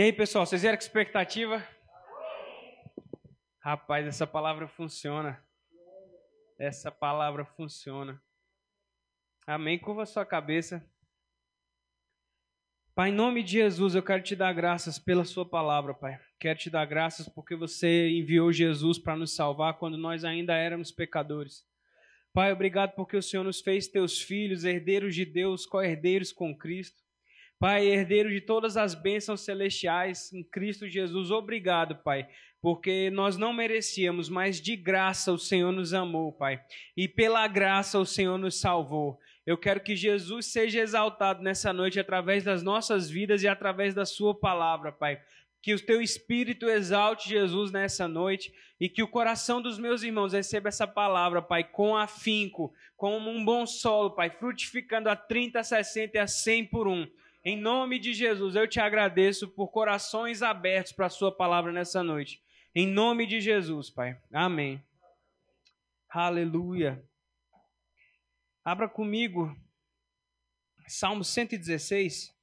E aí, pessoal, vocês vieram com expectativa? Rapaz, essa palavra funciona. Essa palavra funciona. Amém. Curva sua cabeça. Pai, em nome de Jesus, eu quero te dar graças pela sua palavra, Pai. Quero te dar graças porque você enviou Jesus para nos salvar quando nós ainda éramos pecadores. Pai, obrigado porque o Senhor nos fez teus filhos, herdeiros de Deus, co-herdeiros com Cristo. Pai, herdeiro de todas as bênçãos celestiais em Cristo Jesus, obrigado, Pai, porque nós não merecíamos, mas de graça o Senhor nos amou, Pai, e pela graça o Senhor nos salvou. Eu quero que Jesus seja exaltado nessa noite através das nossas vidas e através da Sua palavra, Pai. Que o teu espírito exalte Jesus nessa noite e que o coração dos meus irmãos receba essa palavra, Pai, com afinco, como um bom solo, Pai, frutificando a 30, a 60 e a 100 por um. Em nome de Jesus, eu te agradeço por corações abertos para a Sua palavra nessa noite. Em nome de Jesus, Pai. Amém. Aleluia. Abra comigo Salmo 116.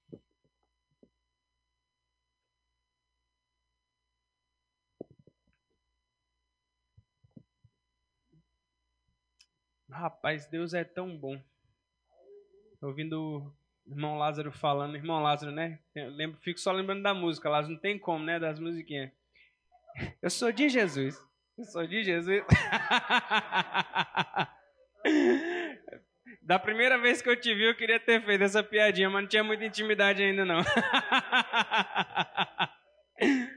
Rapaz, Deus é tão bom. Ouvindo irmão Lázaro falando, irmão Lázaro, né? Eu lembro, fico só lembrando da música, Lázaro, não tem como, né? Das musiquinhas. Eu sou de Jesus. Eu sou de Jesus. Da primeira vez que eu te vi, eu queria ter feito essa piadinha, mas não tinha muita intimidade ainda, não.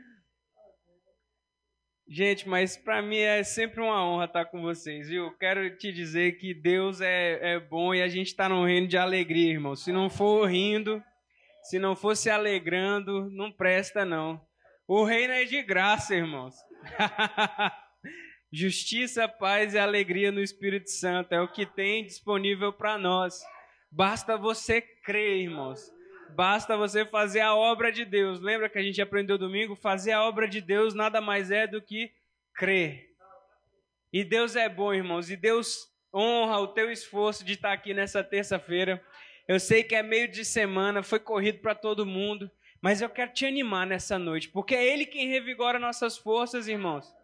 Gente, mas para mim é sempre uma honra estar com vocês, viu? Quero te dizer que Deus é, é bom e a gente está num reino de alegria, irmão. Se não for rindo, se não for se alegrando, não presta, não. O reino é de graça, irmãos. Justiça, paz e alegria no Espírito Santo é o que tem disponível para nós. Basta você crer, irmãos. Basta você fazer a obra de Deus. Lembra que a gente aprendeu domingo? Fazer a obra de Deus nada mais é do que crer. E Deus é bom, irmãos. E Deus honra o teu esforço de estar aqui nessa terça-feira. Eu sei que é meio de semana, foi corrido para todo mundo. Mas eu quero te animar nessa noite, porque é Ele quem revigora nossas forças, irmãos.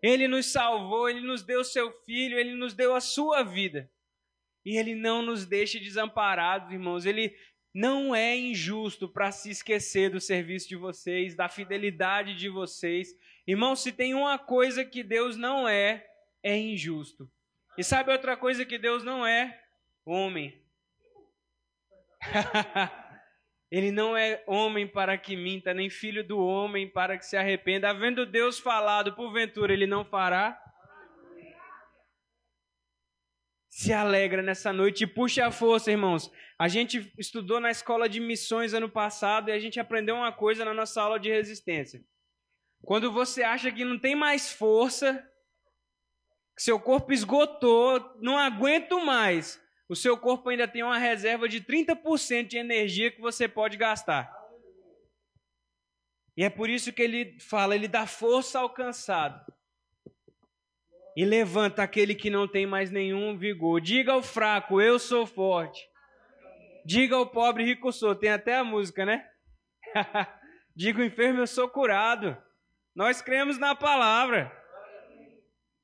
Ele nos salvou, Ele nos deu seu Filho, Ele nos deu a sua vida. E Ele não nos deixa desamparados, irmãos. Ele não é injusto para se esquecer do serviço de vocês, da fidelidade de vocês. Irmão, se tem uma coisa que Deus não é, é injusto. E sabe outra coisa que Deus não é? Homem. Ele não é homem para que minta, nem filho do homem para que se arrependa. Havendo Deus falado, porventura ele não fará? Se alegra nessa noite e puxa a força, irmãos. A gente estudou na escola de missões ano passado e a gente aprendeu uma coisa na nossa aula de resistência. Quando você acha que não tem mais força, que seu corpo esgotou, não aguento mais, o seu corpo ainda tem uma reserva de 30% de energia que você pode gastar. E é por isso que ele fala, ele dá força ao cansado e levanta aquele que não tem mais nenhum vigor. Diga ao fraco, eu sou forte. Diga ao pobre, rico sou. Tem até a música, né? Diga ao enfermo, eu sou curado. Nós cremos na palavra.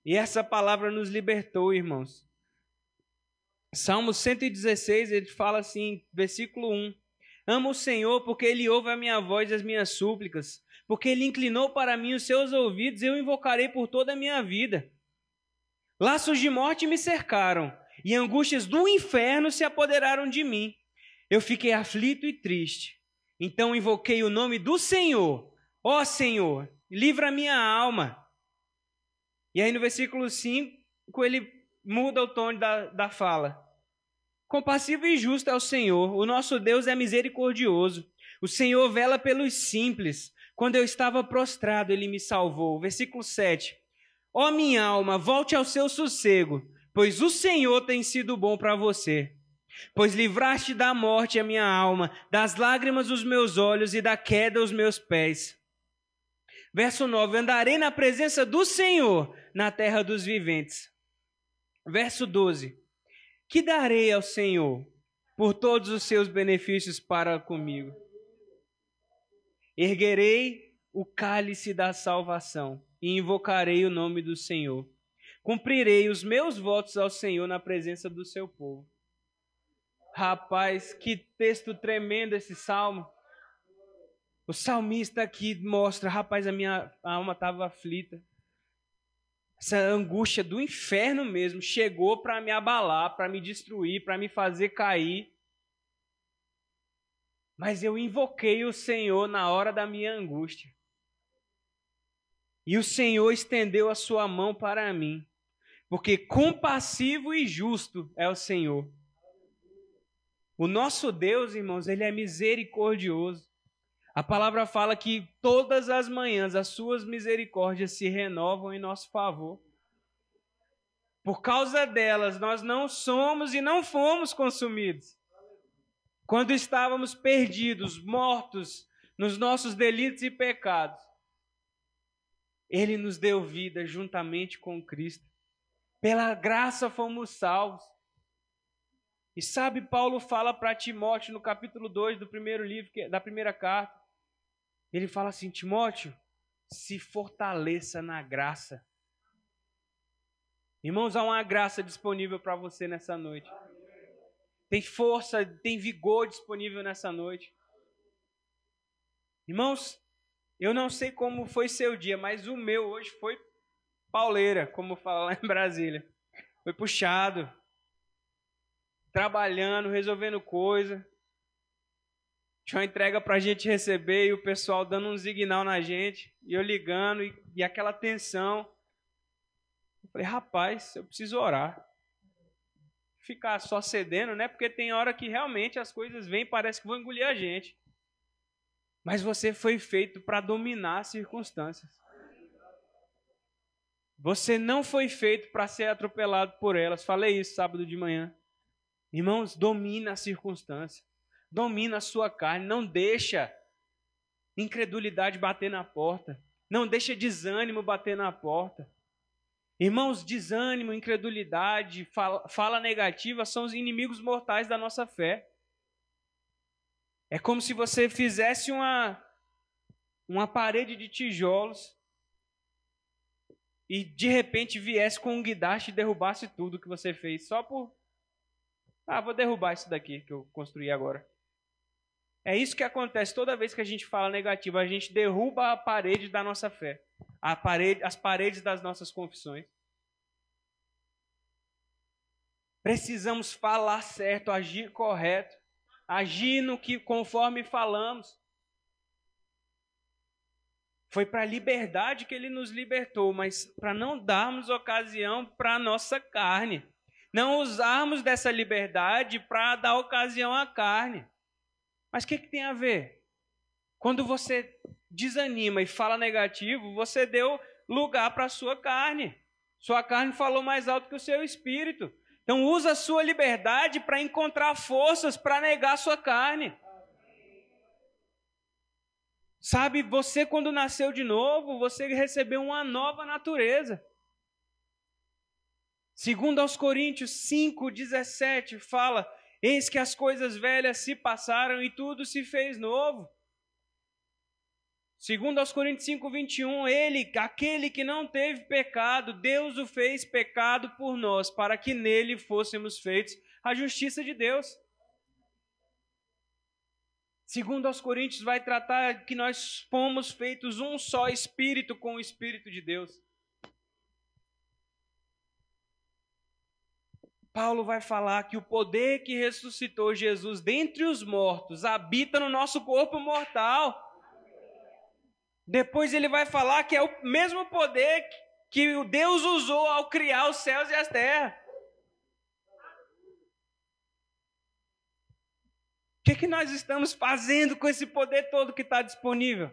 E essa palavra nos libertou, irmãos. Salmo 116, ele fala assim, versículo 1. Amo o Senhor porque ele ouve a minha voz e as minhas súplicas, porque ele inclinou para mim os seus ouvidos, eu invocarei por toda a minha vida. Laços de morte me cercaram, e angústias do inferno se apoderaram de mim. Eu fiquei aflito e triste. Então invoquei o nome do Senhor. Ó oh, Senhor, livra minha alma. E aí no versículo 5, ele muda o tom da, da fala. Compassivo e justo é o Senhor, o nosso Deus é misericordioso. O Senhor vela pelos simples. Quando eu estava prostrado, ele me salvou. Versículo 7. Ó minha alma, volte ao seu sossego, pois o Senhor tem sido bom para você. Pois livraste da morte a minha alma, das lágrimas os meus olhos e da queda os meus pés. Verso 9: Andarei na presença do Senhor na terra dos viventes. Verso 12: Que darei ao Senhor por todos os seus benefícios para comigo? Erguerei o cálice da salvação e invocarei o nome do Senhor. Cumprirei os meus votos ao Senhor na presença do seu povo. Rapaz, que texto tremendo esse salmo. O salmista aqui mostra, rapaz, a minha alma estava aflita. Essa angústia do inferno mesmo chegou para me abalar, para me destruir, para me fazer cair. Mas eu invoquei o Senhor na hora da minha angústia. E o Senhor estendeu a sua mão para mim, porque compassivo e justo é o Senhor. O nosso Deus, irmãos, ele é misericordioso. A palavra fala que todas as manhãs as suas misericórdias se renovam em nosso favor. Por causa delas, nós não somos e não fomos consumidos. Quando estávamos perdidos, mortos nos nossos delitos e pecados, Ele nos deu vida juntamente com Cristo. Pela graça fomos salvos. E sabe, Paulo fala para Timóteo no capítulo 2 do primeiro livro, da primeira carta. Ele fala assim: Timóteo, se fortaleça na graça. Irmãos, há uma graça disponível para você nessa noite. Tem força, tem vigor disponível nessa noite. Irmãos, eu não sei como foi seu dia, mas o meu hoje foi pauleira, como fala lá em Brasília. Foi puxado, trabalhando, resolvendo coisa. Tinha uma entrega para a gente receber e o pessoal dando um signal na gente, e eu ligando, e, e aquela tensão. Eu falei, rapaz, eu preciso orar. Ficar só cedendo, né? Porque tem hora que realmente as coisas vêm e parece que vão engolir a gente. Mas você foi feito para dominar as circunstâncias. Você não foi feito para ser atropelado por elas. Falei isso sábado de manhã. Irmãos, domina a circunstância domina a sua carne, não deixa incredulidade bater na porta, não deixa desânimo bater na porta. Irmãos, desânimo, incredulidade, fala, fala negativa são os inimigos mortais da nossa fé. É como se você fizesse uma, uma parede de tijolos e de repente viesse com um guidaste e derrubasse tudo que você fez só por. Ah, vou derrubar isso daqui que eu construí agora. É isso que acontece toda vez que a gente fala negativo, a gente derruba a parede da nossa fé, a parede, as paredes das nossas confissões. Precisamos falar certo, agir correto, agir no que conforme falamos. Foi para a liberdade que ele nos libertou, mas para não darmos ocasião para a nossa carne. Não usarmos dessa liberdade para dar ocasião à carne. Mas o que, que tem a ver? Quando você desanima e fala negativo, você deu lugar para a sua carne. Sua carne falou mais alto que o seu espírito. Então usa a sua liberdade para encontrar forças para negar a sua carne. Sabe, você quando nasceu de novo, você recebeu uma nova natureza. Segundo aos Coríntios 5:17 fala Eis que as coisas velhas se passaram e tudo se fez novo. Segundo aos Coríntios 5, 21, ele, aquele que não teve pecado, Deus o fez pecado por nós, para que nele fôssemos feitos a justiça de Deus. Segundo aos Coríntios vai tratar que nós fomos feitos um só espírito com o espírito de Deus. Paulo vai falar que o poder que ressuscitou Jesus dentre os mortos habita no nosso corpo mortal. Depois ele vai falar que é o mesmo poder que o Deus usou ao criar os céus e as terras. O que, que nós estamos fazendo com esse poder todo que está disponível?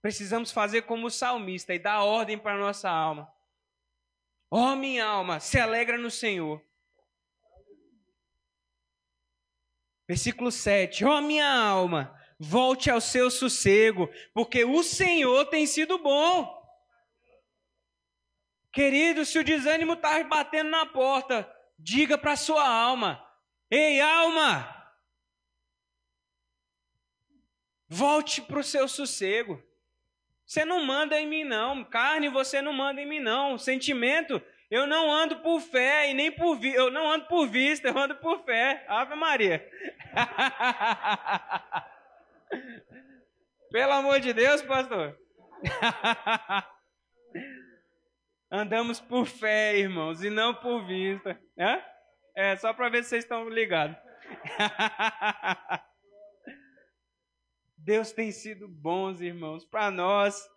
Precisamos fazer como o salmista e dar ordem para a nossa alma. Ó oh, minha alma, se alegra no Senhor. Versículo 7. Ó oh, minha alma, volte ao seu sossego, porque o Senhor tem sido bom. Querido, se o desânimo está batendo na porta, diga para sua alma: Ei, alma, Volte para o seu sossego. Você não manda em mim, não. Carne, você não manda em mim, não. Sentimento, eu não ando por fé e nem por vi... eu não ando por vista, eu ando por fé. Ave Maria. Pelo amor de Deus, pastor. Andamos por fé, irmãos, e não por vista. É, só para ver se vocês estão ligados. Deus tem sido bons, irmãos, para nós.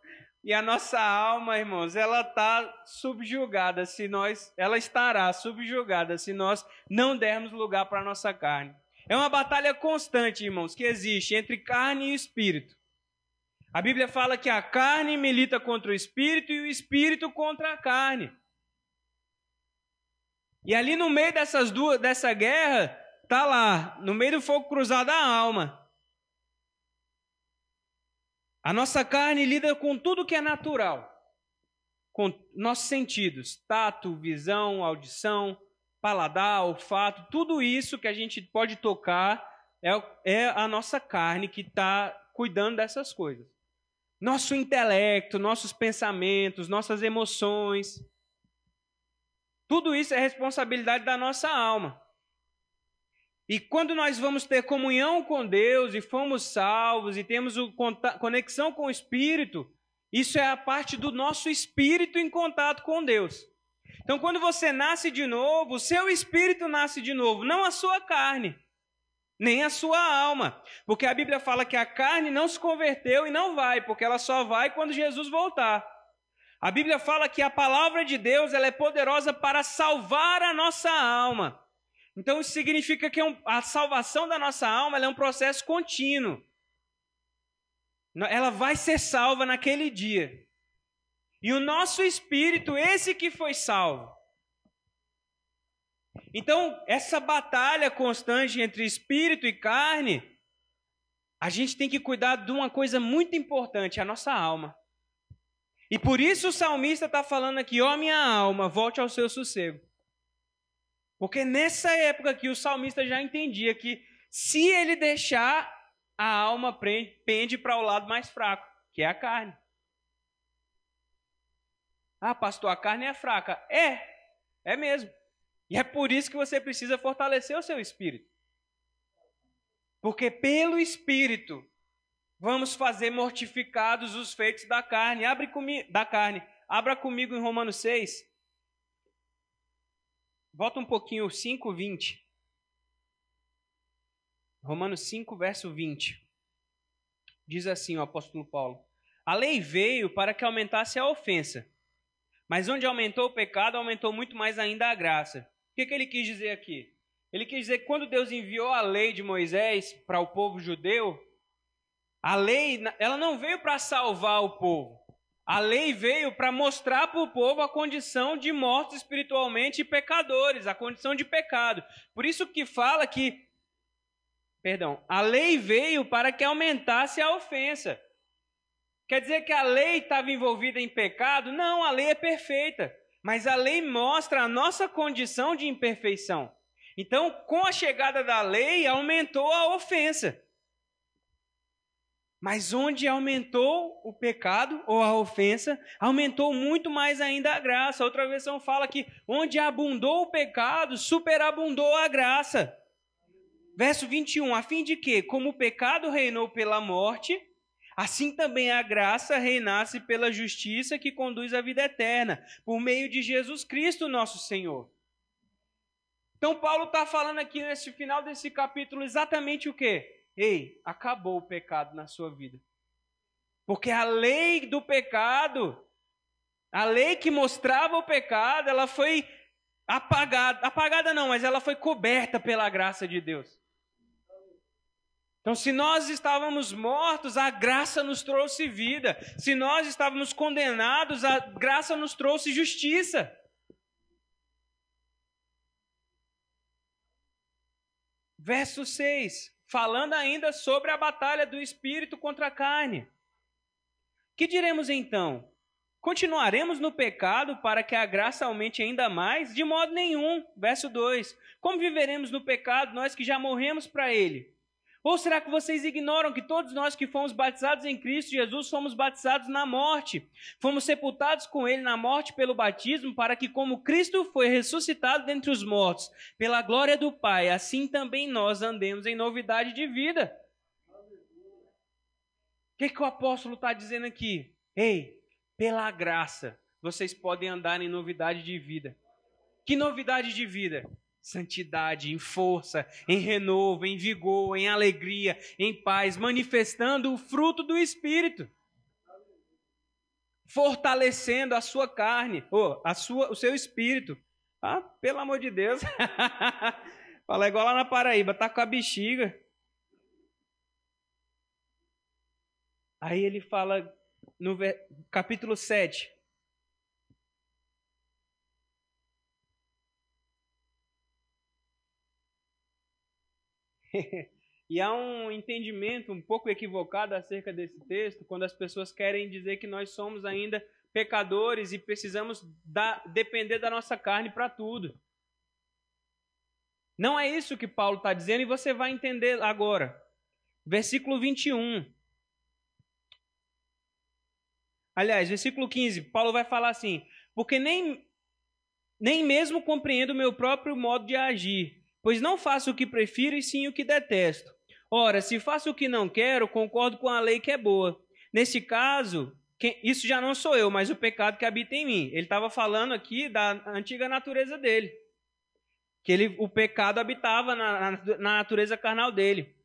E a nossa alma, irmãos, ela está subjugada se nós, ela estará subjugada se nós não dermos lugar para a nossa carne. É uma batalha constante, irmãos, que existe entre carne e espírito. A Bíblia fala que a carne milita contra o espírito e o espírito contra a carne. E ali no meio dessas duas, dessa guerra, tá lá, no meio do fogo cruzado a alma. A nossa carne lida com tudo que é natural, com nossos sentidos, tato, visão, audição, paladar, olfato, tudo isso que a gente pode tocar é, é a nossa carne que está cuidando dessas coisas. Nosso intelecto, nossos pensamentos, nossas emoções, tudo isso é responsabilidade da nossa alma. E quando nós vamos ter comunhão com Deus e fomos salvos e temos conexão com o Espírito, isso é a parte do nosso espírito em contato com Deus. Então, quando você nasce de novo, o seu espírito nasce de novo, não a sua carne, nem a sua alma. Porque a Bíblia fala que a carne não se converteu e não vai, porque ela só vai quando Jesus voltar. A Bíblia fala que a palavra de Deus ela é poderosa para salvar a nossa alma. Então isso significa que é a salvação da nossa alma é um processo contínuo. Ela vai ser salva naquele dia. E o nosso espírito, esse que foi salvo. Então, essa batalha constante entre espírito e carne, a gente tem que cuidar de uma coisa muito importante, a nossa alma. E por isso o salmista está falando aqui: ó, oh, minha alma, volte ao seu sossego. Porque nessa época que o salmista já entendia que se ele deixar, a alma pende para o lado mais fraco, que é a carne. Ah, pastor, a carne é fraca. É, é mesmo. E é por isso que você precisa fortalecer o seu espírito. Porque pelo espírito vamos fazer mortificados os feitos da carne. Abre comigo, da carne. Abra comigo em Romanos 6. Volta um pouquinho, 5, 20. Romanos 5, verso 20. Diz assim o apóstolo Paulo: A lei veio para que aumentasse a ofensa, mas onde aumentou o pecado, aumentou muito mais ainda a graça. O que, que ele quis dizer aqui? Ele quis dizer que quando Deus enviou a lei de Moisés para o povo judeu, a lei ela não veio para salvar o povo. A lei veio para mostrar para o povo a condição de mortos espiritualmente e pecadores, a condição de pecado. Por isso que fala que, perdão, a lei veio para que aumentasse a ofensa. Quer dizer que a lei estava envolvida em pecado? Não, a lei é perfeita. Mas a lei mostra a nossa condição de imperfeição. Então, com a chegada da lei, aumentou a ofensa. Mas onde aumentou o pecado ou a ofensa, aumentou muito mais ainda a graça. Outra versão fala que onde abundou o pecado, superabundou a graça. Verso 21, a fim de que, como o pecado reinou pela morte, assim também a graça reinasse pela justiça que conduz à vida eterna, por meio de Jesus Cristo, nosso Senhor. Então Paulo está falando aqui nesse final desse capítulo exatamente o quê? Ei, acabou o pecado na sua vida. Porque a lei do pecado, a lei que mostrava o pecado, ela foi apagada. Apagada não, mas ela foi coberta pela graça de Deus. Então, se nós estávamos mortos, a graça nos trouxe vida. Se nós estávamos condenados, a graça nos trouxe justiça. Verso 6 falando ainda sobre a batalha do espírito contra a carne. Que diremos então? Continuaremos no pecado para que a graça aumente ainda mais? De modo nenhum. Verso 2: Como viveremos no pecado nós que já morremos para ele? Ou será que vocês ignoram que todos nós que fomos batizados em Cristo Jesus fomos batizados na morte? Fomos sepultados com Ele na morte pelo batismo, para que, como Cristo foi ressuscitado dentre os mortos, pela glória do Pai, assim também nós andemos em novidade de vida. O que, que o apóstolo está dizendo aqui? Ei, pela graça, vocês podem andar em novidade de vida. Que novidade de vida? Santidade, em força, em renovo, em vigor, em alegria, em paz, manifestando o fruto do Espírito. Fortalecendo a sua carne, ou a sua, o seu espírito. Ah, pelo amor de Deus. Fala igual lá na Paraíba, tá com a bexiga. Aí ele fala no capítulo 7, e há um entendimento um pouco equivocado acerca desse texto, quando as pessoas querem dizer que nós somos ainda pecadores e precisamos da, depender da nossa carne para tudo. Não é isso que Paulo está dizendo e você vai entender agora. Versículo 21. Aliás, versículo 15, Paulo vai falar assim: Porque nem, nem mesmo compreendo o meu próprio modo de agir Pois não faço o que prefiro e sim o que detesto. Ora, se faço o que não quero, concordo com a lei que é boa. Nesse caso, isso já não sou eu, mas o pecado que habita em mim. Ele estava falando aqui da antiga natureza dele. Que ele, o pecado habitava na, na, na natureza carnal dele.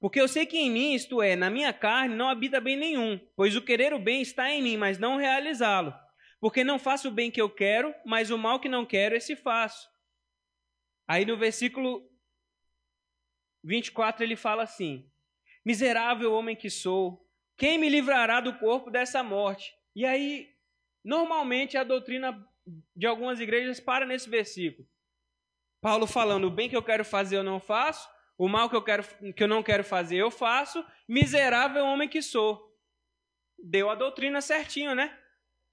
Porque eu sei que em mim, isto é, na minha carne, não habita bem nenhum, pois o querer o bem está em mim, mas não realizá-lo. Porque não faço o bem que eu quero, mas o mal que não quero, esse faço. Aí no versículo 24 ele fala assim: Miserável homem que sou, quem me livrará do corpo dessa morte? E aí, normalmente a doutrina de algumas igrejas para nesse versículo. Paulo falando: o bem que eu quero fazer eu não faço, o mal que eu, quero, que eu não quero fazer eu faço, miserável homem que sou. Deu a doutrina certinho, né?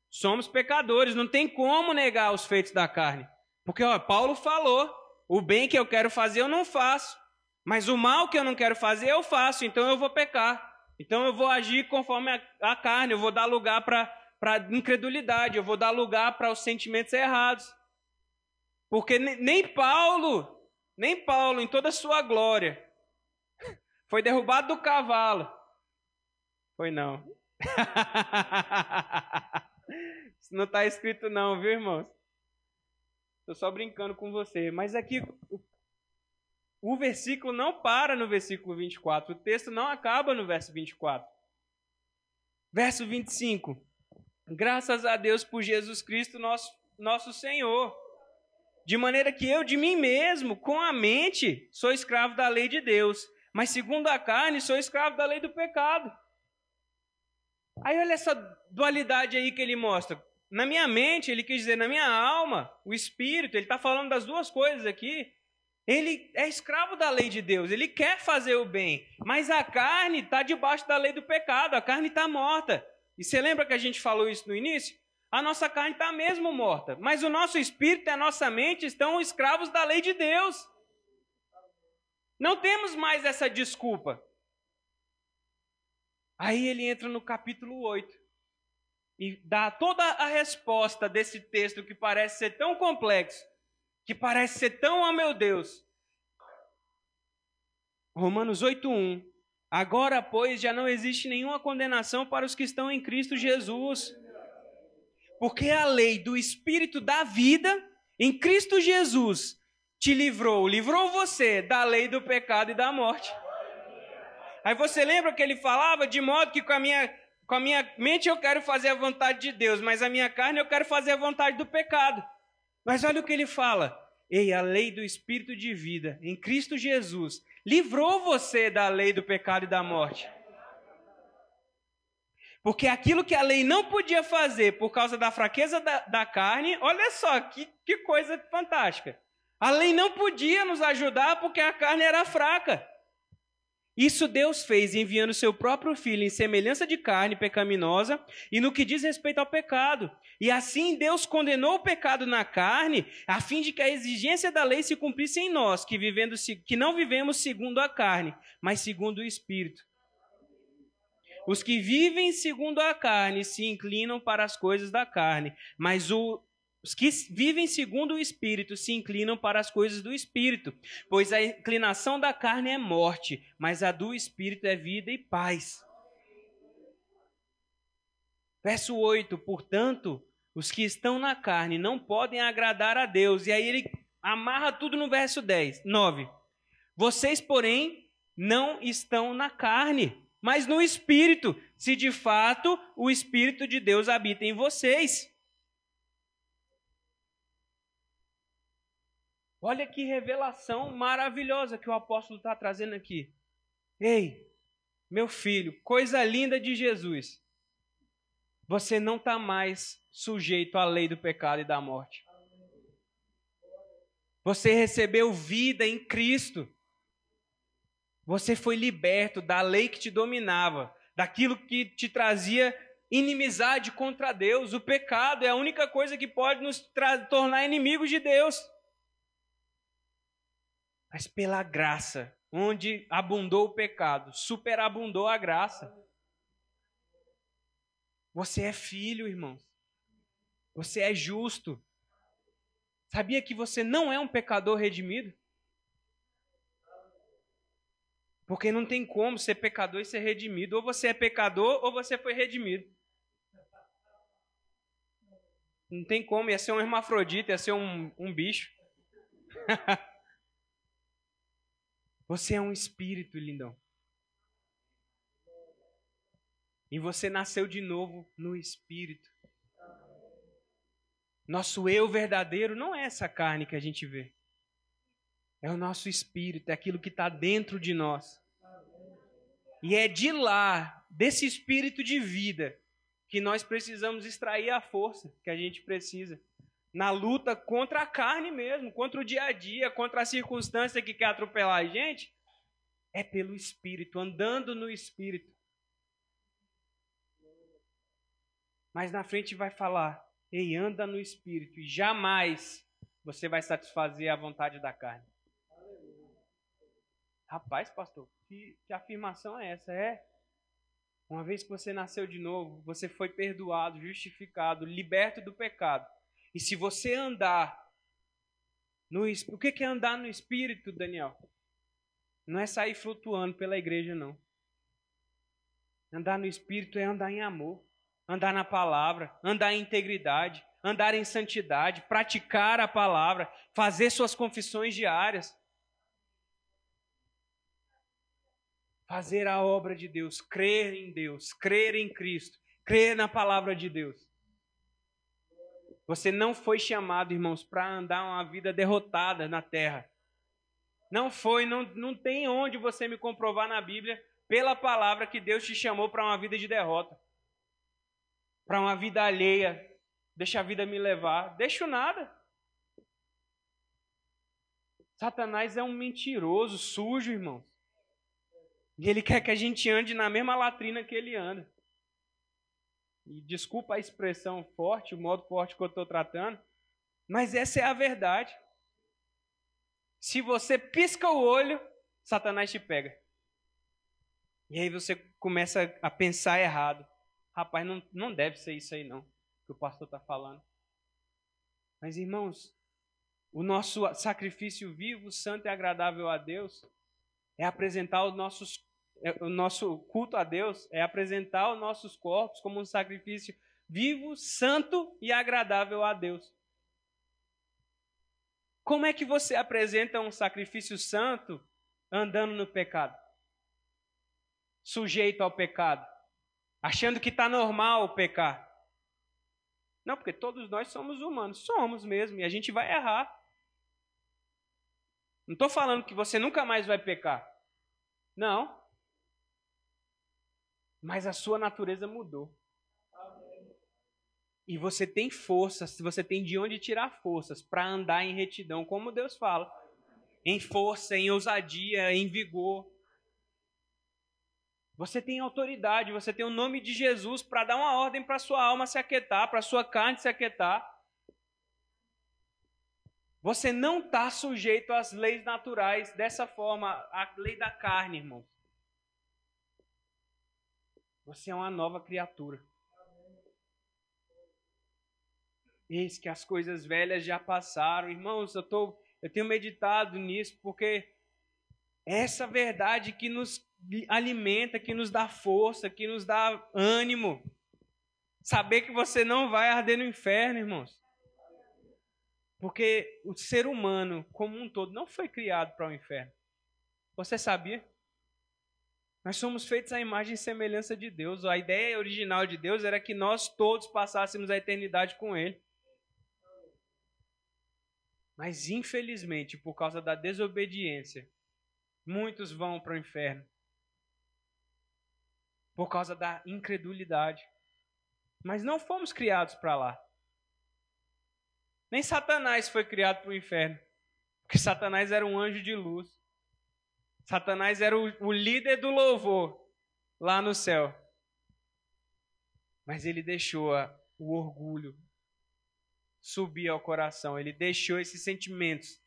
Somos pecadores, não tem como negar os feitos da carne. Porque ó, Paulo falou o bem que eu quero fazer eu não faço, mas o mal que eu não quero fazer eu faço, então eu vou pecar. Então eu vou agir conforme a, a carne, eu vou dar lugar para a incredulidade, eu vou dar lugar para os sentimentos errados. Porque nem Paulo, nem Paulo, em toda a sua glória, foi derrubado do cavalo. Foi não. Isso não está escrito não, viu, irmãos? Estou só brincando com você. Mas aqui o, o versículo não para no versículo 24. O texto não acaba no verso 24. Verso 25. Graças a Deus por Jesus Cristo, nosso, nosso Senhor. De maneira que eu, de mim mesmo, com a mente, sou escravo da lei de Deus. Mas segundo a carne, sou escravo da lei do pecado. Aí olha essa dualidade aí que ele mostra na minha mente, ele quis dizer, na minha alma, o espírito, ele está falando das duas coisas aqui. Ele é escravo da lei de Deus, ele quer fazer o bem, mas a carne está debaixo da lei do pecado, a carne está morta. E você lembra que a gente falou isso no início? A nossa carne está mesmo morta, mas o nosso espírito e a nossa mente estão escravos da lei de Deus. Não temos mais essa desculpa. Aí ele entra no capítulo 8 e dá toda a resposta desse texto que parece ser tão complexo, que parece ser tão, oh meu Deus. Romanos 8:1. Agora, pois, já não existe nenhuma condenação para os que estão em Cristo Jesus. Porque a lei do espírito da vida em Cristo Jesus te livrou, livrou você da lei do pecado e da morte. Aí você lembra que ele falava de modo que com a minha com a minha mente eu quero fazer a vontade de Deus, mas a minha carne eu quero fazer a vontade do pecado. Mas olha o que ele fala. Ei, a lei do Espírito de vida em Cristo Jesus livrou você da lei do pecado e da morte. Porque aquilo que a lei não podia fazer por causa da fraqueza da, da carne, olha só que, que coisa fantástica. A lei não podia nos ajudar porque a carne era fraca. Isso Deus fez enviando seu próprio filho em semelhança de carne pecaminosa e no que diz respeito ao pecado. E assim Deus condenou o pecado na carne, a fim de que a exigência da lei se cumprisse em nós, que, vivendo, que não vivemos segundo a carne, mas segundo o Espírito. Os que vivem segundo a carne se inclinam para as coisas da carne, mas o, os que vivem segundo o Espírito se inclinam para as coisas do Espírito, pois a inclinação da carne é morte, mas a do Espírito é vida e paz. Verso 8: Portanto, os que estão na carne não podem agradar a Deus. E aí ele amarra tudo no verso 10, 9. Vocês, porém, não estão na carne, mas no Espírito, se de fato o Espírito de Deus habita em vocês. Olha que revelação maravilhosa que o apóstolo está trazendo aqui. Ei, meu filho, coisa linda de Jesus. Você não está mais sujeito à lei do pecado e da morte. Você recebeu vida em Cristo. Você foi liberto da lei que te dominava, daquilo que te trazia inimizade contra Deus. O pecado é a única coisa que pode nos tornar inimigos de Deus mas pela graça, onde abundou o pecado, superabundou a graça. Você é filho, irmãos. Você é justo. Sabia que você não é um pecador redimido? Porque não tem como ser pecador e ser redimido. Ou você é pecador ou você foi redimido. Não tem como, ia ser um hermafrodita, ia ser um, um bicho. Você é um espírito, lindão. E você nasceu de novo no espírito. Nosso eu verdadeiro não é essa carne que a gente vê. É o nosso espírito, é aquilo que está dentro de nós. E é de lá, desse espírito de vida, que nós precisamos extrair a força que a gente precisa na luta contra a carne mesmo, contra o dia a dia, contra a circunstância que quer atropelar a gente, é pelo Espírito, andando no Espírito. Mas na frente vai falar: ei, anda no Espírito, e jamais você vai satisfazer a vontade da carne. Rapaz, pastor, que, que afirmação é essa? É. Uma vez que você nasceu de novo, você foi perdoado, justificado, liberto do pecado. E se você andar no o que é andar no espírito, Daniel? Não é sair flutuando pela igreja, não. Andar no espírito é andar em amor, andar na palavra, andar em integridade, andar em santidade, praticar a palavra, fazer suas confissões diárias. Fazer a obra de Deus, crer em Deus, crer em Cristo, crer na palavra de Deus. Você não foi chamado, irmãos, para andar uma vida derrotada na terra. Não foi, não, não tem onde você me comprovar na Bíblia, pela palavra, que Deus te chamou para uma vida de derrota. Para uma vida alheia. Deixa a vida me levar. Deixo nada. Satanás é um mentiroso, sujo, irmãos. E ele quer que a gente ande na mesma latrina que ele anda e desculpa a expressão forte, o modo forte que eu estou tratando, mas essa é a verdade. Se você pisca o olho, Satanás te pega. E aí você começa a pensar errado. Rapaz, não, não deve ser isso aí não, que o pastor está falando. Mas irmãos, o nosso sacrifício vivo, santo e agradável a Deus é apresentar os nossos o nosso culto a Deus é apresentar os nossos corpos como um sacrifício vivo, santo e agradável a Deus. Como é que você apresenta um sacrifício santo andando no pecado? Sujeito ao pecado, achando que está normal pecar. Não, porque todos nós somos humanos, somos mesmo, e a gente vai errar. Não estou falando que você nunca mais vai pecar. Não, mas a sua natureza mudou. E você tem forças, você tem de onde tirar forças para andar em retidão, como Deus fala. Em força, em ousadia, em vigor. Você tem autoridade, você tem o nome de Jesus para dar uma ordem para sua alma se aquietar, para sua carne se aquietar. Você não está sujeito às leis naturais dessa forma, a lei da carne, irmãos. Você é uma nova criatura. Eis que as coisas velhas já passaram. Irmãos, eu, tô, eu tenho meditado nisso porque é essa verdade que nos alimenta, que nos dá força, que nos dá ânimo. Saber que você não vai arder no inferno, irmãos. Porque o ser humano, como um todo, não foi criado para o inferno. Você sabia? Nós somos feitos à imagem e semelhança de Deus. A ideia original de Deus era que nós todos passássemos a eternidade com Ele. Mas, infelizmente, por causa da desobediência, muitos vão para o inferno. Por causa da incredulidade. Mas não fomos criados para lá. Nem Satanás foi criado para o inferno. Porque Satanás era um anjo de luz. Satanás era o, o líder do louvor lá no céu. Mas ele deixou o orgulho subir ao coração. Ele deixou esses sentimentos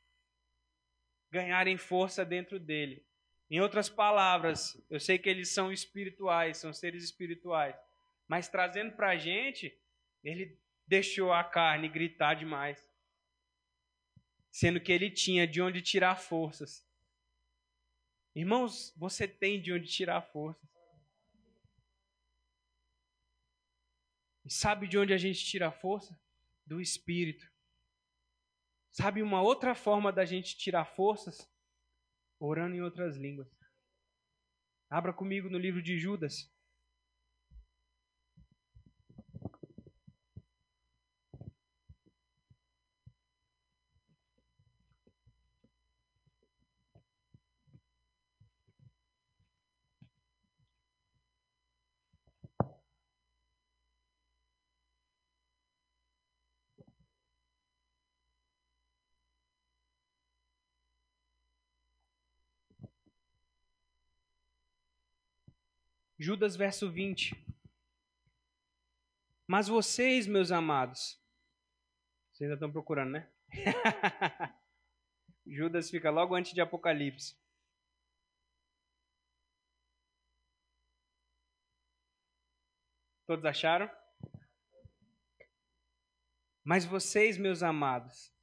ganharem força dentro dele. Em outras palavras, eu sei que eles são espirituais, são seres espirituais, mas trazendo para a gente, ele deixou a carne gritar demais, sendo que ele tinha de onde tirar forças. Irmãos, você tem de onde tirar forças. E sabe de onde a gente tira força? Do Espírito. Sabe uma outra forma da gente tirar forças? Orando em outras línguas. Abra comigo no livro de Judas. Judas, verso 20. Mas vocês, meus amados, vocês ainda estão procurando, né? Judas fica logo antes de Apocalipse. Todos acharam? Mas vocês, meus amados,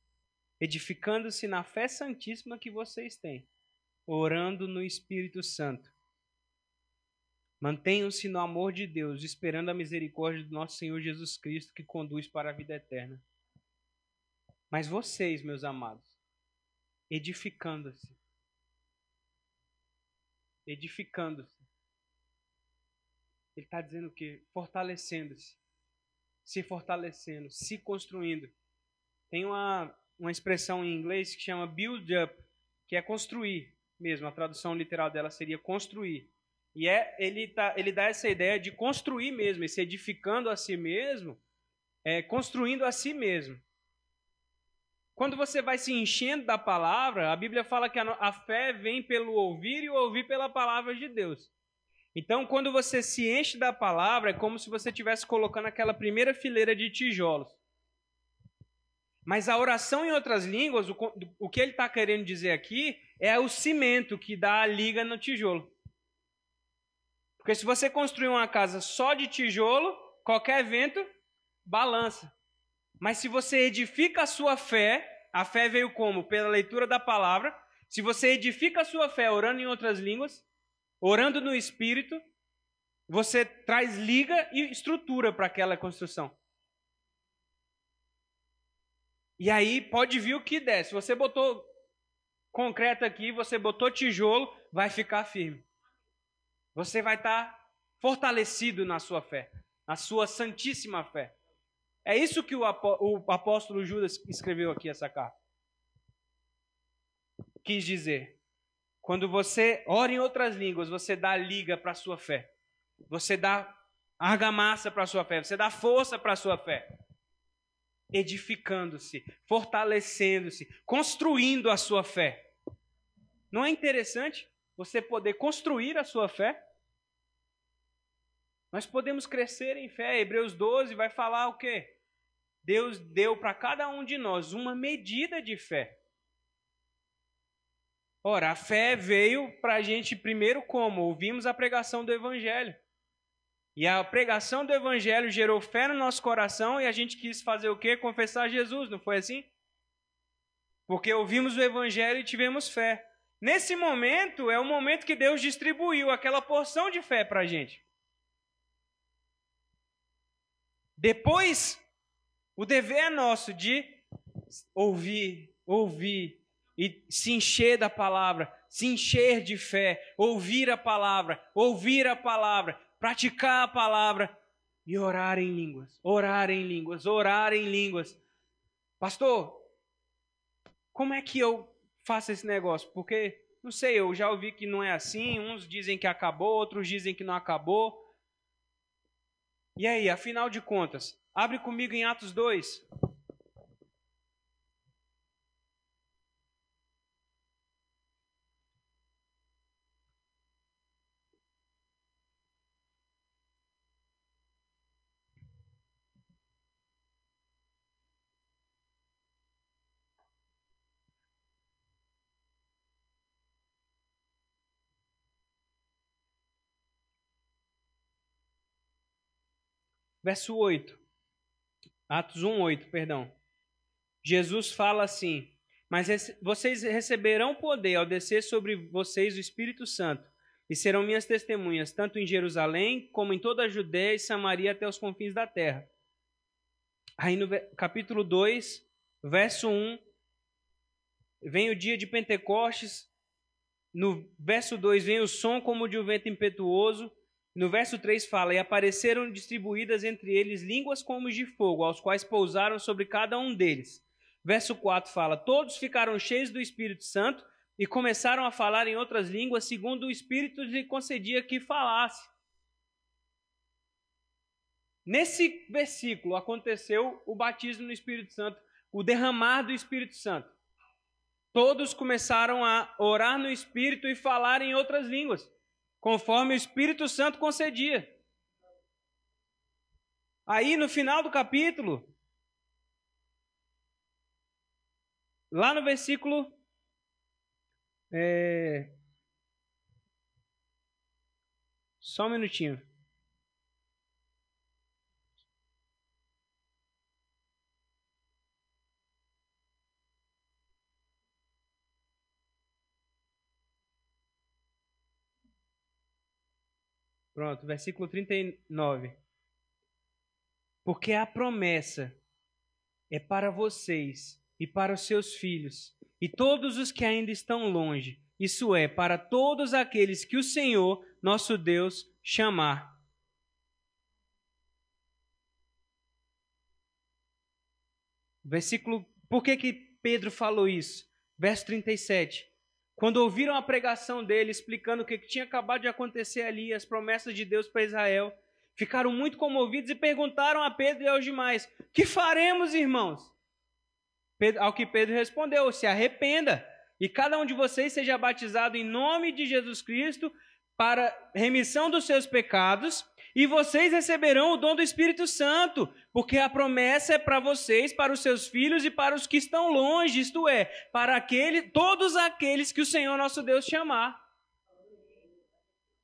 edificando-se na fé santíssima que vocês têm, orando no Espírito Santo, Mantenham-se no amor de Deus, esperando a misericórdia do nosso Senhor Jesus Cristo, que conduz para a vida eterna. Mas vocês, meus amados, edificando-se, edificando-se. Ele está dizendo o quê? Fortalecendo-se, se fortalecendo, se construindo. Tem uma, uma expressão em inglês que chama build up, que é construir mesmo. A tradução literal dela seria construir. E é, ele, tá, ele dá essa ideia de construir mesmo, se edificando a si mesmo, é, construindo a si mesmo. Quando você vai se enchendo da palavra, a Bíblia fala que a, a fé vem pelo ouvir e o ouvir pela palavra de Deus. Então, quando você se enche da palavra, é como se você estivesse colocando aquela primeira fileira de tijolos. Mas a oração em outras línguas, o, o que ele está querendo dizer aqui, é o cimento que dá a liga no tijolo. Porque se você construir uma casa só de tijolo, qualquer vento balança. Mas se você edifica a sua fé, a fé veio como? Pela leitura da palavra. Se você edifica a sua fé orando em outras línguas, orando no espírito, você traz liga e estrutura para aquela construção. E aí pode vir o que der. Se você botou concreto aqui, você botou tijolo, vai ficar firme. Você vai estar fortalecido na sua fé, na sua santíssima fé. É isso que o apóstolo Judas escreveu aqui essa carta. Quis dizer, quando você ora em outras línguas, você dá liga para a sua fé. Você dá argamassa para a sua fé, você dá força para a sua fé. Edificando-se, fortalecendo-se, construindo a sua fé. Não é interessante? você poder construir a sua fé. Nós podemos crescer em fé. Hebreus 12 vai falar o quê? Deus deu para cada um de nós uma medida de fé. Ora, a fé veio para a gente primeiro como? Ouvimos a pregação do Evangelho. E a pregação do Evangelho gerou fé no nosso coração e a gente quis fazer o quê? Confessar Jesus, não foi assim? Porque ouvimos o Evangelho e tivemos fé. Nesse momento é o momento que Deus distribuiu aquela porção de fé para a gente. Depois, o dever é nosso de ouvir, ouvir, e se encher da palavra, se encher de fé, ouvir a palavra, ouvir a palavra, praticar a palavra e orar em línguas, orar em línguas, orar em línguas. Pastor, como é que eu faço esse negócio? Porque, não sei, eu já ouvi que não é assim, uns dizem que acabou, outros dizem que não acabou. E aí, afinal de contas, abre comigo em Atos 2. Verso 8. Atos 1, 8, perdão. Jesus fala assim: Mas vocês receberão poder ao descer sobre vocês o Espírito Santo, e serão minhas testemunhas, tanto em Jerusalém, como em toda a Judéia e Samaria até os confins da terra. Aí no capítulo 2, verso 1, vem o dia de Pentecostes. No verso 2 vem o som como de um vento impetuoso. No verso 3 fala: E apareceram distribuídas entre eles línguas como de fogo, aos quais pousaram sobre cada um deles. Verso 4 fala: Todos ficaram cheios do Espírito Santo e começaram a falar em outras línguas, segundo o Espírito lhe concedia que falasse. Nesse versículo aconteceu o batismo no Espírito Santo, o derramar do Espírito Santo. Todos começaram a orar no Espírito e falar em outras línguas conforme o Espírito Santo concedia. Aí no final do capítulo, lá no versículo. É... Só um minutinho. Pronto, versículo 39. Porque a promessa é para vocês e para os seus filhos e todos os que ainda estão longe, isso é, para todos aqueles que o Senhor, nosso Deus, chamar. Versículo, por que que Pedro falou isso? Verso 37. Quando ouviram a pregação dele explicando o que tinha acabado de acontecer ali, as promessas de Deus para Israel, ficaram muito comovidos e perguntaram a Pedro e aos demais: Que faremos, irmãos? Pedro, ao que Pedro respondeu: Se arrependa e cada um de vocês seja batizado em nome de Jesus Cristo para remissão dos seus pecados e vocês receberão o dom do Espírito Santo, porque a promessa é para vocês, para os seus filhos e para os que estão longe, isto é, para aquele, todos aqueles que o Senhor nosso Deus chamar.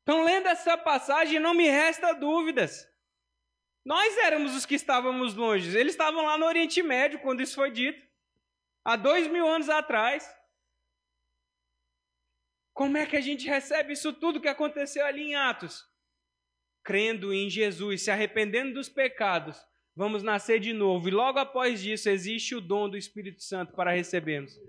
Então, lendo essa passagem, não me resta dúvidas. Nós éramos os que estávamos longe. Eles estavam lá no Oriente Médio quando isso foi dito, há dois mil anos atrás. Como é que a gente recebe isso tudo que aconteceu ali em Atos? crendo em Jesus, se arrependendo dos pecados, vamos nascer de novo. E logo após isso existe o dom do Espírito Santo para recebermos.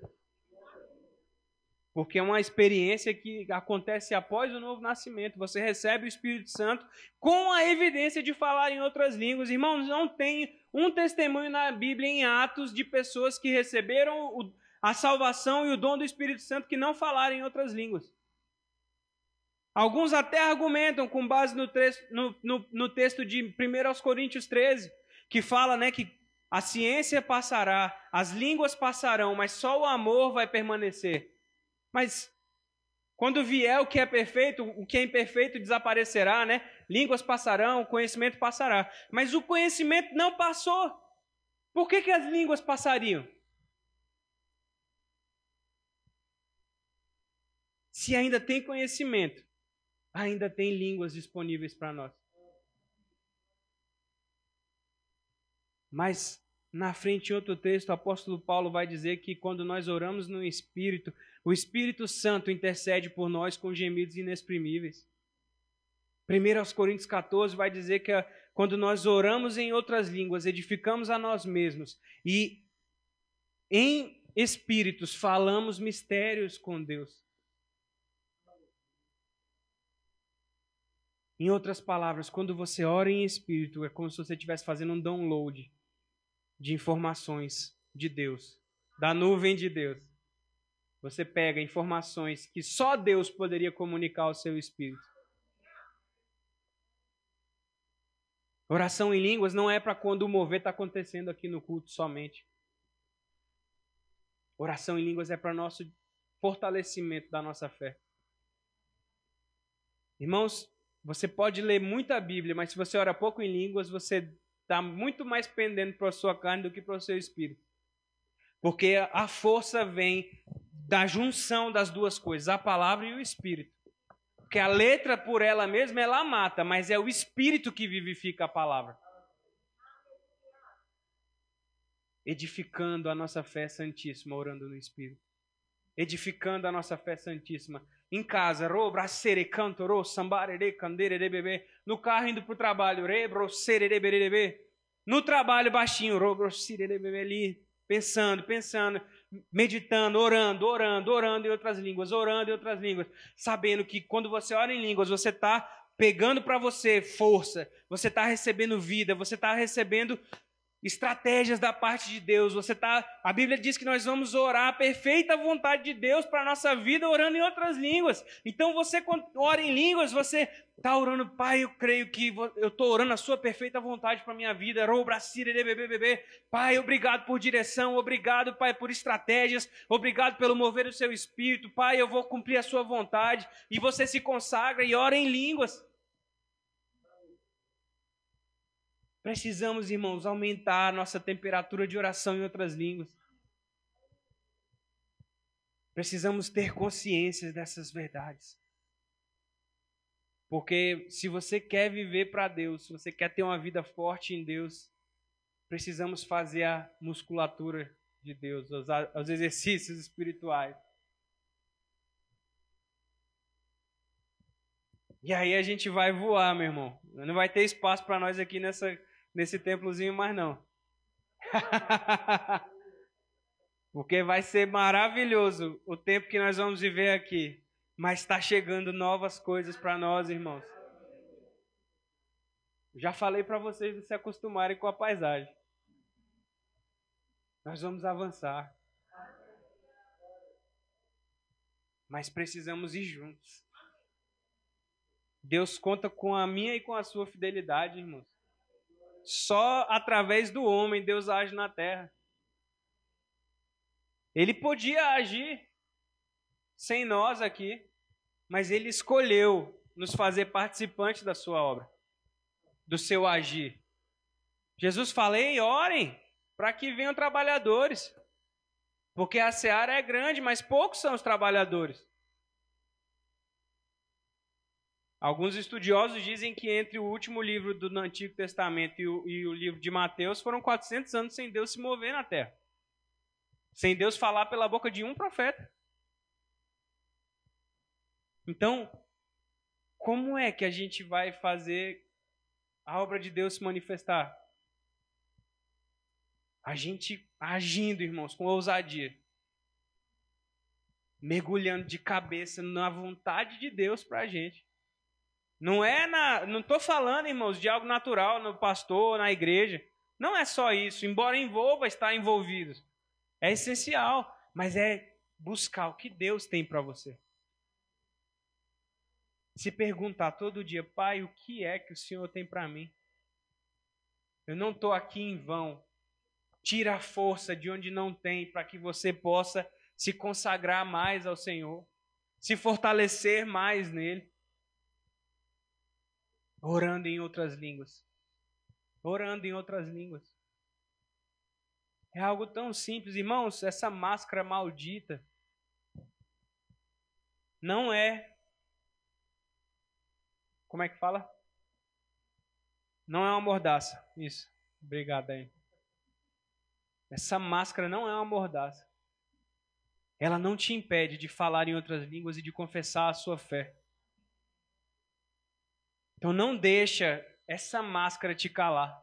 Porque é uma experiência que acontece após o novo nascimento. Você recebe o Espírito Santo com a evidência de falar em outras línguas. Irmãos, não tem um testemunho na Bíblia em Atos de pessoas que receberam a salvação e o dom do Espírito Santo que não falaram em outras línguas. Alguns até argumentam com base no, no, no, no texto de 1 Coríntios 13, que fala né, que a ciência passará, as línguas passarão, mas só o amor vai permanecer. Mas quando vier o que é perfeito, o que é imperfeito desaparecerá, né? Línguas passarão, conhecimento passará. Mas o conhecimento não passou. Por que, que as línguas passariam? Se ainda tem conhecimento, ainda tem línguas disponíveis para nós. Mas na frente, em outro texto, o apóstolo Paulo vai dizer que quando nós oramos no Espírito, o Espírito Santo intercede por nós com gemidos inexprimíveis. 1 Coríntios 14 vai dizer que quando nós oramos em outras línguas, edificamos a nós mesmos e em espíritos falamos mistérios com Deus. Em outras palavras, quando você ora em espírito, é como se você estivesse fazendo um download de informações de Deus, da nuvem de Deus. Você pega informações que só Deus poderia comunicar ao seu espírito. Oração em línguas não é para quando o mover está acontecendo aqui no culto somente. Oração em línguas é para nosso fortalecimento da nossa fé. Irmãos, você pode ler muita Bíblia, mas se você ora pouco em línguas, você está muito mais pendendo para a sua carne do que para o seu espírito. Porque a força vem da junção das duas coisas, a palavra e o espírito. Porque a letra por ela mesma, ela mata, mas é o espírito que vivifica a palavra. Edificando a nossa fé santíssima, orando no espírito. Edificando a nossa fé santíssima, em casa, ro, bracere, canto, ro, sambare, re, candere, re, bebê. No carro indo pro trabalho, re, brocere, re, bebê. No trabalho baixinho, ro, brocere, re, bebê, ali, pensando, pensando, meditando, orando, orando, orando em outras línguas, orando em outras línguas, sabendo que quando você ora em línguas, você está pegando para você força, você está recebendo vida, você está recebendo estratégias da parte de Deus. Você tá, a Bíblia diz que nós vamos orar a perfeita vontade de Deus para a nossa vida orando em outras línguas. Então você quando ora em línguas, você está orando, Pai, eu creio que eu estou orando a sua perfeita vontade para minha vida. Pai, obrigado por direção, obrigado, Pai, por estratégias, obrigado pelo mover do seu espírito. Pai, eu vou cumprir a sua vontade. E você se consagra e ora em línguas. Precisamos, irmãos, aumentar a nossa temperatura de oração em outras línguas. Precisamos ter consciência dessas verdades. Porque se você quer viver para Deus, se você quer ter uma vida forte em Deus, precisamos fazer a musculatura de Deus, os, os exercícios espirituais. E aí a gente vai voar, meu irmão. Não vai ter espaço para nós aqui nessa nesse templozinho mais não. Porque vai ser maravilhoso o tempo que nós vamos viver aqui. Mas está chegando novas coisas para nós, irmãos. Já falei para vocês de se acostumarem com a paisagem. Nós vamos avançar. Mas precisamos ir juntos. Deus conta com a minha e com a sua fidelidade, irmãos. Só através do homem Deus age na terra. Ele podia agir sem nós aqui, mas ele escolheu nos fazer participantes da sua obra, do seu agir. Jesus fala: Ei, orem para que venham trabalhadores, porque a seara é grande, mas poucos são os trabalhadores. Alguns estudiosos dizem que entre o último livro do Antigo Testamento e o, e o, livro de Mateus foram 400 anos sem Deus se mover na terra. Sem Deus falar pela boca de um profeta. Então, como é que a gente vai fazer a obra de Deus se manifestar? A gente agindo, irmãos, com ousadia. Mergulhando de cabeça na vontade de Deus para a gente. Não é na, não estou falando, irmãos, de algo natural no pastor, na igreja. Não é só isso, embora envolva estar envolvidos. É essencial, mas é buscar o que Deus tem para você. Se perguntar todo dia, Pai, o que é que o Senhor tem para mim? Eu não estou aqui em vão. Tira a força de onde não tem para que você possa se consagrar mais ao Senhor, se fortalecer mais nele. Orando em outras línguas. Orando em outras línguas. É algo tão simples, irmãos. Essa máscara maldita não é. Como é que fala? Não é uma mordaça. Isso. Obrigado aí. Essa máscara não é uma mordaça. Ela não te impede de falar em outras línguas e de confessar a sua fé. Então não deixa essa máscara te calar.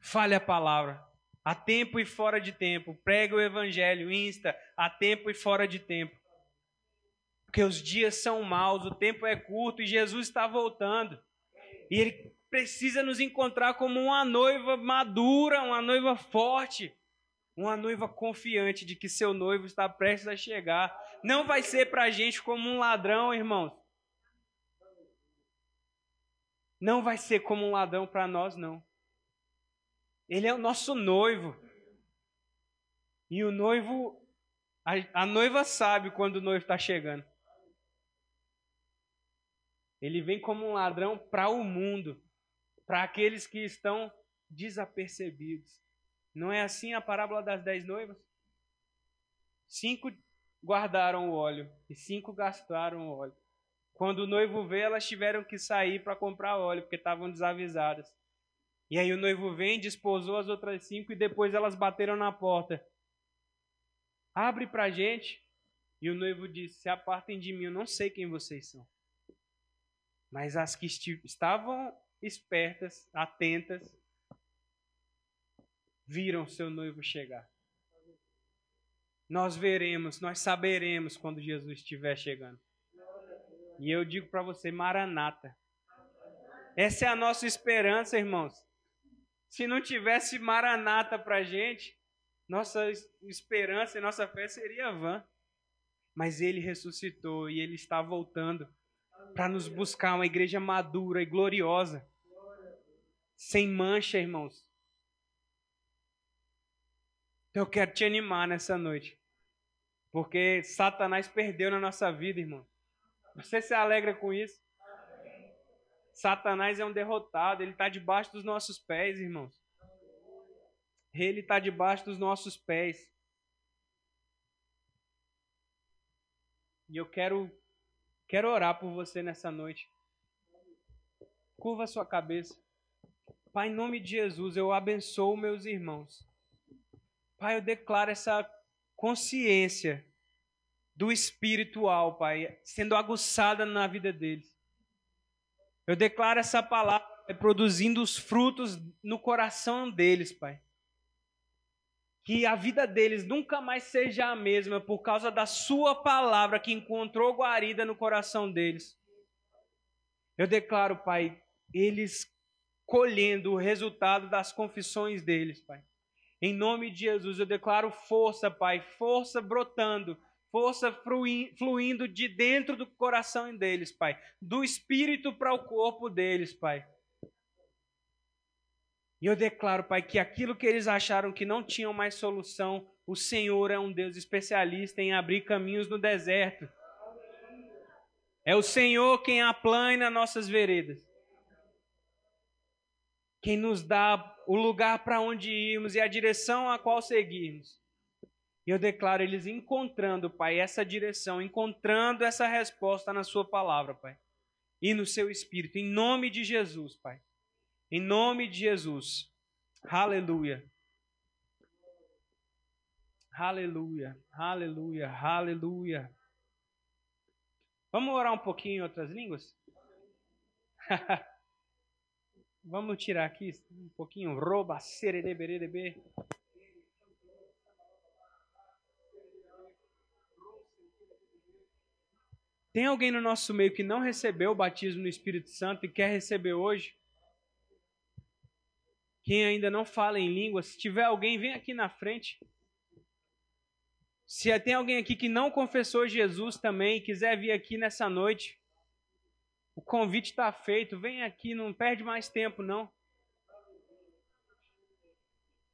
Fale a palavra. A tempo e fora de tempo. Pregue o evangelho, insta, a tempo e fora de tempo. Porque os dias são maus, o tempo é curto e Jesus está voltando. E ele precisa nos encontrar como uma noiva madura, uma noiva forte, uma noiva confiante de que seu noivo está prestes a chegar. Não vai ser para a gente como um ladrão, irmãos. Não vai ser como um ladrão para nós, não. Ele é o nosso noivo. E o noivo, a, a noiva sabe quando o noivo está chegando. Ele vem como um ladrão para o mundo, para aqueles que estão desapercebidos. Não é assim a parábola das dez noivas? Cinco guardaram o óleo e cinco gastaram o óleo. Quando o noivo veio, elas tiveram que sair para comprar óleo, porque estavam desavisadas. E aí o noivo vem, desposou as outras cinco e depois elas bateram na porta. Abre para gente. E o noivo disse: Se apartem de mim, eu não sei quem vocês são. Mas as que estavam espertas, atentas, viram seu noivo chegar. Nós veremos, nós saberemos quando Jesus estiver chegando. E eu digo para você, Maranata. Essa é a nossa esperança, irmãos. Se não tivesse Maranata para gente, nossa esperança e nossa fé seria vã. Mas ele ressuscitou e ele está voltando para nos buscar uma igreja madura e gloriosa, sem mancha, irmãos. Então, eu quero te animar nessa noite, porque Satanás perdeu na nossa vida, irmão. Você se alegra com isso? Satanás é um derrotado, ele está debaixo dos nossos pés, irmãos. Ele está debaixo dos nossos pés. E eu quero Quero orar por você nessa noite. Curva sua cabeça. Pai, em nome de Jesus, eu abençoo meus irmãos. Pai, eu declaro essa consciência do espiritual, Pai, sendo aguçada na vida deles. Eu declaro essa palavra produzindo os frutos no coração deles, Pai que a vida deles nunca mais seja a mesma por causa da Sua palavra que encontrou guarida no coração deles. Eu declaro, Pai, eles colhendo o resultado das confissões deles, Pai. Em nome de Jesus, eu declaro força, Pai, força brotando, força fluindo de dentro do coração deles, Pai, do espírito para o corpo deles, Pai. E eu declaro, Pai, que aquilo que eles acharam que não tinham mais solução, o Senhor é um Deus especialista em abrir caminhos no deserto. É o Senhor quem aplana nossas veredas. Quem nos dá o lugar para onde irmos e a direção a qual seguirmos. E eu declaro eles encontrando, Pai, essa direção, encontrando essa resposta na Sua palavra, Pai. E no Seu Espírito, em nome de Jesus, Pai. Em nome de Jesus. Aleluia. Aleluia. Aleluia. Aleluia. Vamos orar um pouquinho em outras línguas? Vamos tirar aqui um pouquinho. Roba, serereberebe. Tem alguém no nosso meio que não recebeu o batismo no Espírito Santo e quer receber hoje? Quem ainda não fala em língua, se tiver alguém, vem aqui na frente. Se tem alguém aqui que não confessou Jesus também e quiser vir aqui nessa noite, o convite está feito. Vem aqui, não perde mais tempo, não.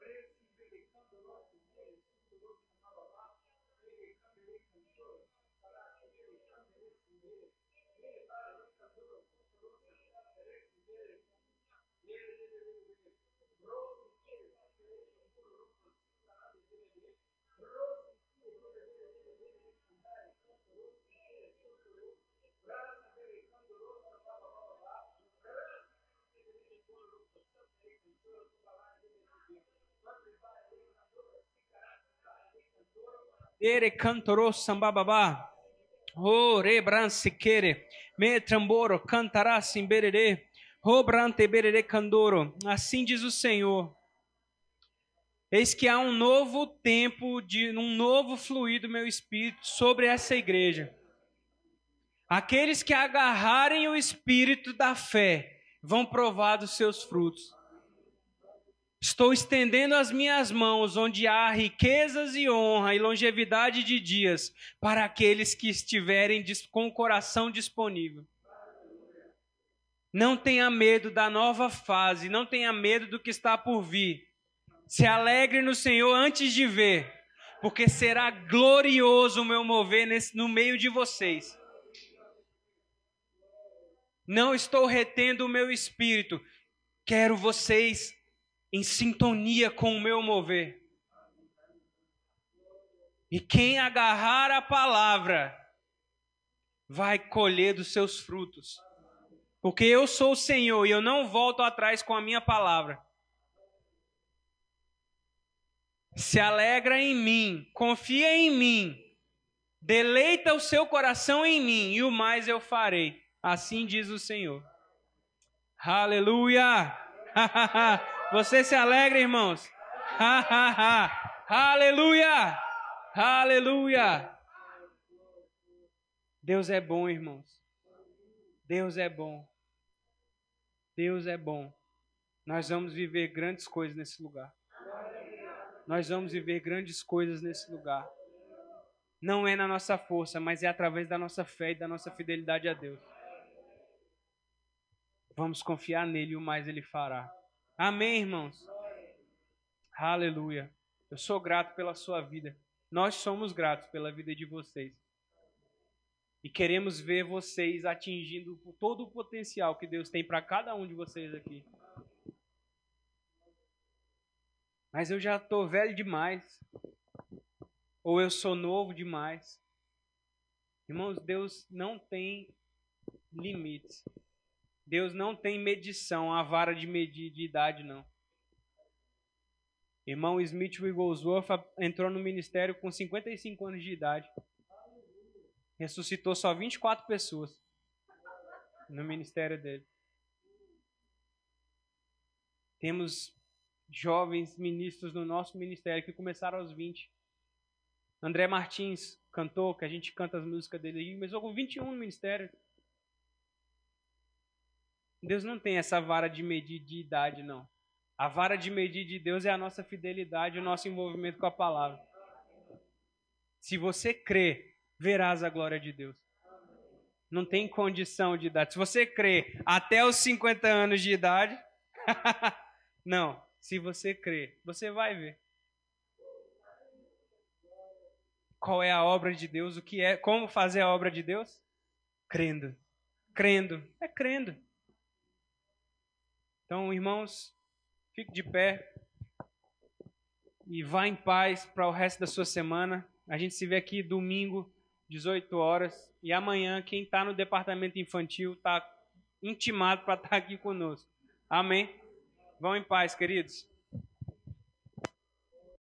Pray Ere cantoro sambababa. O rebran quere. Me tramboro cantará simberere. Robrante berere candoro. Assim diz o Senhor. Eis que há um novo tempo, de um novo fluir do meu espírito sobre essa igreja. Aqueles que agarrarem o espírito da fé vão provar dos seus frutos. Estou estendendo as minhas mãos onde há riquezas e honra e longevidade de dias para aqueles que estiverem com o coração disponível. Não tenha medo da nova fase, não tenha medo do que está por vir. Se alegre no Senhor antes de ver, porque será glorioso o meu mover nesse, no meio de vocês. Não estou retendo o meu espírito, quero vocês em sintonia com o meu mover. E quem agarrar a palavra vai colher dos seus frutos. Porque eu sou o Senhor e eu não volto atrás com a minha palavra. Se alegra em mim, confia em mim, deleita o seu coração em mim, e o mais eu farei. Assim diz o Senhor. Aleluia! Você se alegra, irmãos? Aleluia! Aleluia! Deus é bom, irmãos. Deus é bom. Deus é bom. Nós vamos viver grandes coisas nesse lugar. Nós vamos viver grandes coisas nesse lugar. Não é na nossa força, mas é através da nossa fé e da nossa fidelidade a Deus. Vamos confiar nele e o mais ele fará. Amém, irmãos? Aleluia. Eu sou grato pela sua vida. Nós somos gratos pela vida de vocês. E queremos ver vocês atingindo todo o potencial que Deus tem para cada um de vocês aqui. Mas eu já estou velho demais. Ou eu sou novo demais. Irmãos, Deus não tem limites. Deus não tem medição, a vara de medir de idade, não. Irmão Smith Wigglesworth entrou no ministério com 55 anos de idade. Ressuscitou só 24 pessoas no ministério dele. Temos jovens ministros no nosso ministério que começaram aos 20. André Martins cantou, que a gente canta as músicas dele, começou com 21 no ministério. Deus não tem essa vara de medir de idade, não. A vara de medir de Deus é a nossa fidelidade, o nosso envolvimento com a palavra. Se você crê, verás a glória de Deus. Não tem condição de idade. Se você crê até os 50 anos de idade, não. Se você crê, você vai ver. Qual é a obra de Deus? O que é? Como fazer a obra de Deus? Crendo. Crendo. É crendo. Então, irmãos, fique de pé e vá em paz para o resto da sua semana. A gente se vê aqui domingo, 18 horas. E amanhã, quem está no departamento infantil está intimado para estar tá aqui conosco. Amém? Vão em paz, queridos.